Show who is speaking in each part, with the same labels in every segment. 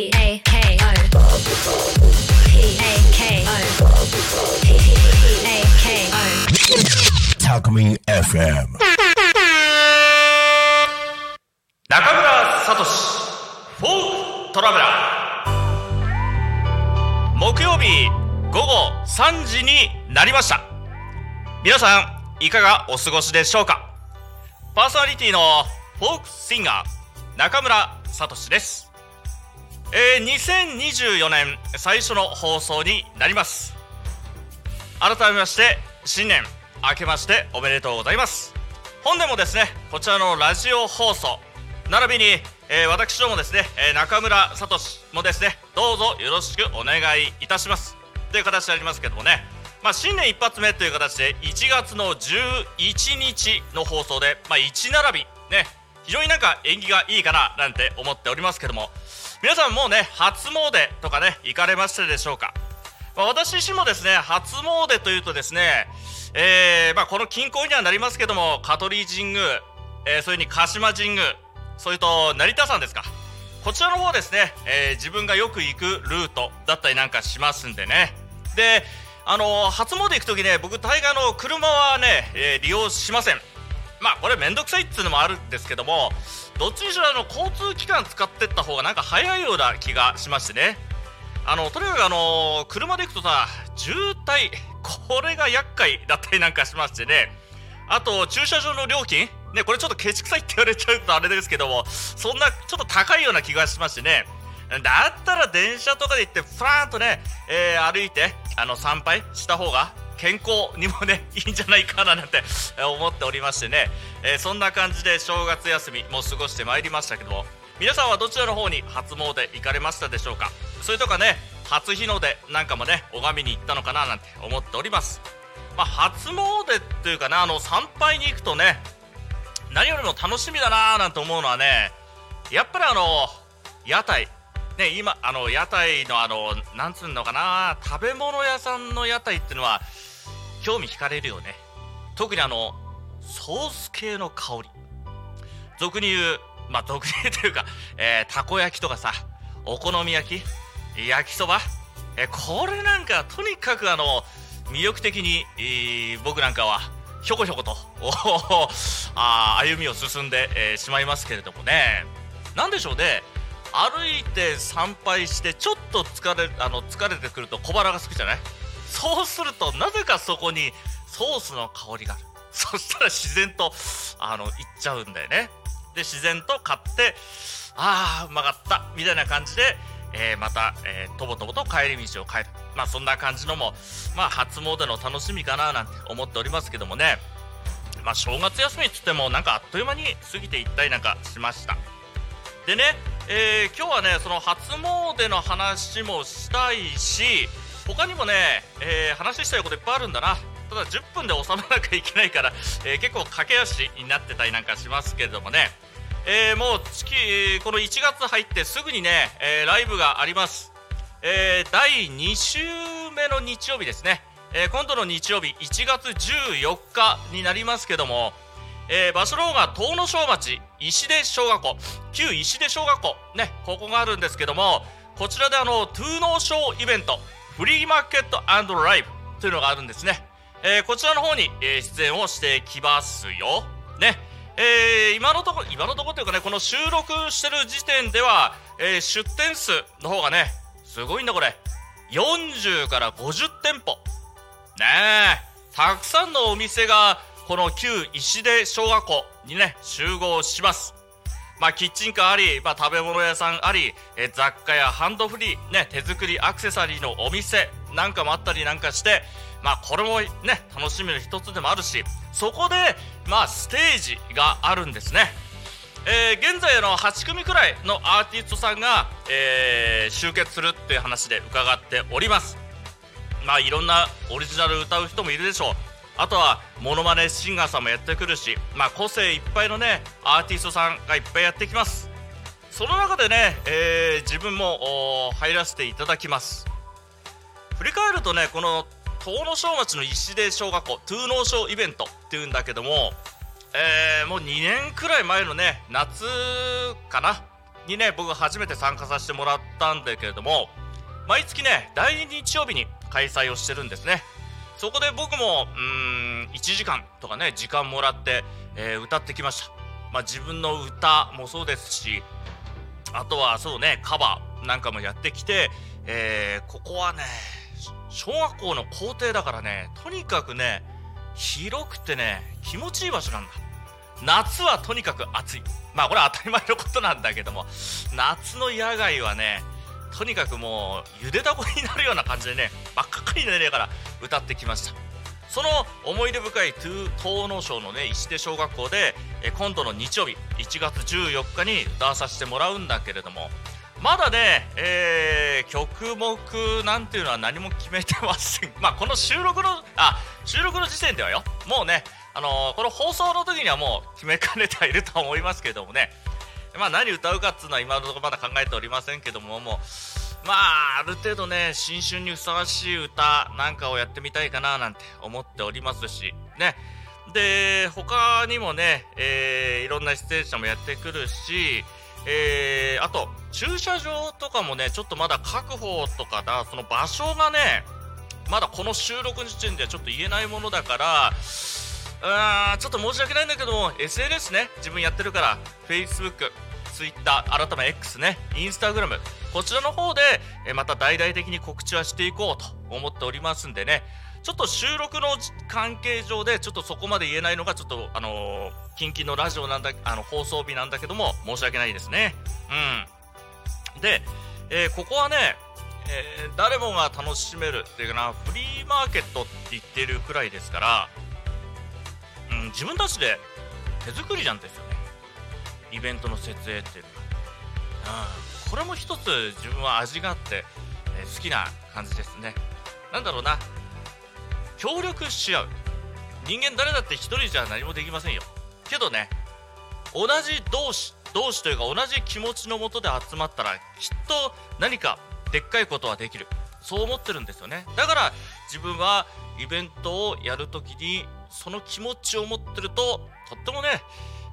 Speaker 1: A K O P A K O P A K O
Speaker 2: Talkme FM.
Speaker 3: 中村聡フォークトラベラー木曜日午後3時になりました皆さんいかがお過ごしでしょうかパーソナリティのフォークシンガー中村聡ですえー、2024年最初の放送になります。改めまして新年明けましておめでとうございます。本年もですねこちらのラジオ放送並びに、えー私どもですね、えー中村聡もですねどうぞよろしくお願いいたします。という形でありますけどもね。まあ、新年一発目という形で1月の11日の放送で、まあ、1並びね非常になんか縁起がいいかななんて思っておりますけども。皆さんもうね初詣とかね行かれましたでしょうか、まあ、私自身もですね初詣というとですね、えーまあ、この近郊にはなりますけども香取神宮、えーそれに鹿島神宮それと成田山ですか。こちらの方ですね、えー自分がよく行くルートだったりなんかしますんでね。であの初詣行く時ね僕大概の車はね、えー利用しません。まあこれ面倒くさいっていうのもあるんですけどもどっちにしろあの交通機関使ってった方がなんか早いような気がしましてね。あのとにかくあの車で行くとさ渋滞これが厄介だったりなんかしましてね。あと駐車場の料金。ねこれちょっとケチくさいって言われちゃうとあれですけどもそんなちょっと高いような気がしましてね。だったら電車とかで行ってふらーっとね、えー歩いてあの参拝した方が健康にもねいいんじゃないかななんて思っておりましてね、えーそんな感じで正月休みも過ごしてまいりましたけども皆さんはどちらの方に初詣行かれましたでしょうか？それとかね初日の出なんかもね拝みに行ったのかななんて思っております。まあ初詣っていうかなあの参拝に行くとね何よりも楽しみだなーなんて思うのはねやっぱりあの屋台ね今あの屋台のあのなんつうのかな食べ物屋さんの屋台っていうのは興味惹かれるよね。特にあのソース系の香り。俗に言うまあ俗に言うというか、えーたこ焼きとかさお好み焼き焼きそば。えーこれなんかとにかくあの魅力的に、えー僕なんかはひょこひょことおあ歩みを進んで、えーしまいますけれどもね。なんでしょうね。歩いて参拝してちょっと疲れあの疲れてくると小腹が空くじゃない？そうするとなぜかそこにソースの香りがある。そしたら自然とあの行っちゃうんだよね。で自然と買ってああうまかった。みたいな感じで、えーまた、えーとぼとぼと帰り道を帰るまあそんな感じのもまあ初詣の楽しみかななんて思っておりますけどもね。まあ正月休みっつってもなんかあっという間に過ぎていったりなんかしました。でね、えー今日はねその初詣の話もしたいし他にもね、えー話したいこといっぱいあるんだな。ただ10分で収めなきゃいけないから、えー結構駆け足になってたりなんかしますけれどもね、えーもう月この1月入ってすぐにね、えーライブがあります、えー第2週目の日曜日ですね、えー今度の日曜日1月14日になりますけどもえー場所の方が東野小町石出小学校。旧石出小学校。ねここがあるんですけどもこちらであのトゥーノーショーイベント。フリーマーケットライブというのがあるんですね、えーこちらの方に、えー出演をしてきますよ。ね。えー今のところ今のところというかねこの収録してる時点では、えー出店数の方がねすごいんだこれ。40から50店舗。ねえ。たくさんのお店がこの旧石出小学校にね集合します。まあキッチンカーあり、まあ、食べ物屋さんあり、え雑貨やハンドフリー、ね、手作りアクセサリーのお店なんかもあったりなんかしてまあこれもね楽しみの一つでもあるしそこでまあステージがあるんですね。えー現在の8組くらいのアーティストさんが、えー集結するっていう話で伺っております。まあいろんなオリジナル歌う人もいるでしょう。あとはモノマネシンガーさんもやってくるしまあ個性いっぱいのねアーティストさんがいっぱいやってきます。その中でね、えー自分も入らせていただきます。振り返るとねこの東野小町の石出小学校トゥーノーショーイベントっていうんだけども、えーもう2年くらい前のね夏かな？にね僕初めて参加させてもらったんだけれども毎月ね第2日曜日に開催をしてるんですね。そこで僕もうーん1時間とかね時間もらって、えー歌ってきました。まあ自分の歌もそうですしあとはそうねカバーなんかもやってきて、えーここはね小学校の校庭だからねとにかくね広くてね気持ちいい場所なんだ。夏はとにかく暑い。まあこれは当たり前のことなんだけども夏の野外はねとにかくもうゆでだこになるような感じでねばっかかりながら歌ってきました。その思い出深い東能省のね石手小学校で今度の日曜日1月14日に歌わさせてもらうんだけれどもまだね、えー曲目なんていうのは何も決めてません。まあこの収録のあ収録の時点ではよ。もうねあのーこの放送の時にはもう決めかねてはいると思いますけれどもね。まあ何歌うかっつうのは今のところまだ考えておりませんけどももうまあある程度ね新春にふさわしい歌なんかをやってみたいかななんて思っておりますしね。で他にもね、えーいろんな出演者もやってくるしえーあと駐車場とかもねちょっとまだ確保とかだその場所がねまだこの収録時点ではちょっと言えないものだからうーんちょっと申し訳ないんだけども SNS ね自分やってるから Facebook、Twitter 改め X ね Instagram こちらの方でえまた大々的に告知はしていこうと思っておりますんでね。ちょっと収録の関係上でちょっとそこまで言えないのがちょっとあのー、近々のラジオなんだあの放送日なんだけども申し訳ないですね。うん。で、えーここはねえー誰もが楽しめるっていうかなフリーマーケットって言ってるくらいですから、うん、自分たちで手作りなんですよ。イベントの設営っていう。の、うん、これも一つ自分は味があって、えー好きな感じですね。なんだろうな。協力し合う。人間誰だって一人じゃ何もできませんよ。けどね同じ同士同士というか同じ気持ちのもとで集まったらきっと何かでっかいことはできる。そう思ってるんですよね。だから自分はイベントをやるときにその気持ちを持ってるととってもね、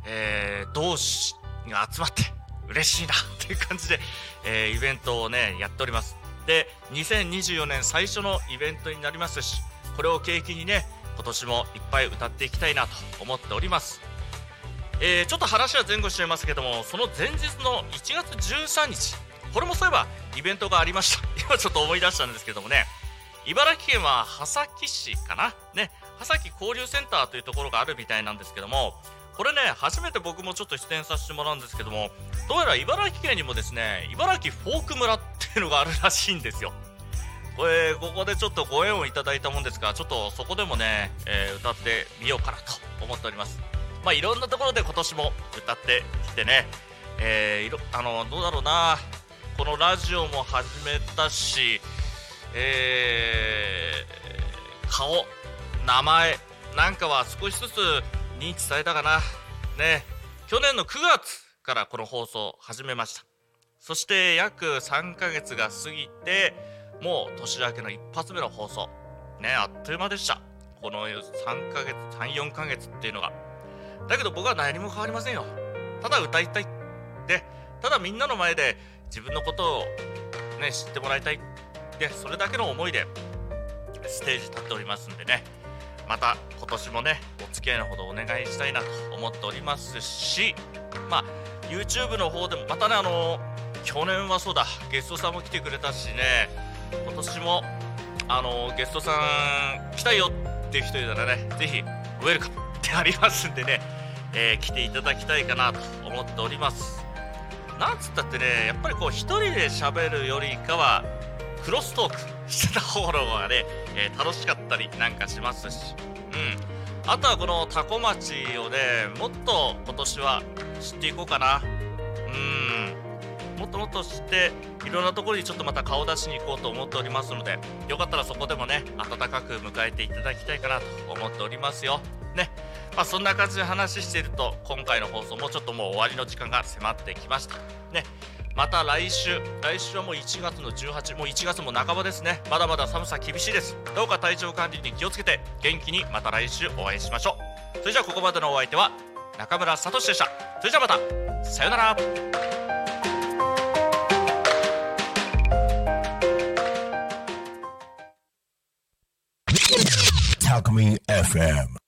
Speaker 3: えー同士が集まって嬉しいなっていう感じで、えーイベントをねやっております。で2024年最初のイベントになりますしこれを契機にね今年もいっぱい歌っていきたいなと思っております。えーちょっと話は前後しちゃいますけどもその前日の1月13日これもそういえばイベントがありました。今ちょっと思い出したんですけどもね。茨城県は波崎市かな？ね。波崎交流センターというところがあるみたいなんですけどもこれね初めて僕もちょっと出演させてもらうんですけどもどうやら茨城県にもですね茨城フォーク村っていうのがあるらしいんですよ。これここでちょっとご縁をいただいたもんですからちょっとそこでもね、えー歌ってみようかなと思っております。まあいろんなところで今年も歌ってきてね、えーいろあのどうだろうな。このラジオも始めたし、えー顔名前なんかは少しずつ認知されたかな。ね。去年の9月からこの放送始めました。そして約3ヶ月が過ぎてもう年明けの一発目の放送。ねあっという間でした。この3ヶ月34ヶ月っていうのが。だけど僕は何も変わりませんよ。ただ歌いたいでただみんなの前で自分のことをね知ってもらいたいでそれだけの思いでステージ立っておりますんでね。また今年もねお付き合いのほどお願いしたいなと思っておりますしまあ YouTube の方でもまたねあの去年はそうだゲストさんも来てくれたしね今年もあのゲストさん来たいよっていう人いたらねぜひウェルカムってありますんでね、えー来ていただきたいかなと思っております。なんつったってねやっぱりこう一人で喋るよりかはクロストーク。してた方のがね、えー楽しかったりなんかしますし。うん。あとはこのタコ町をねもっと今年は知っていこうかな。うん。もっともっと知っていろんなところにちょっとまた顔出しに行こうと思っておりますのでよかったらそこでもね温かく迎えていただきたいかなと思っておりますよ。ね。まあそんな感じで話していると今回の放送もちょっともう終わりの時間が迫ってきました。ね。また来週来週はもう1月の18もう1月も半ばですね。まだまだ寒さ厳しいです。どうか体調管理に気をつけて元気にまた来週お会いしましょう。それじゃあここまでのお相手は中村聡でした。それじゃあまたさようなら。
Speaker 2: タクミ FM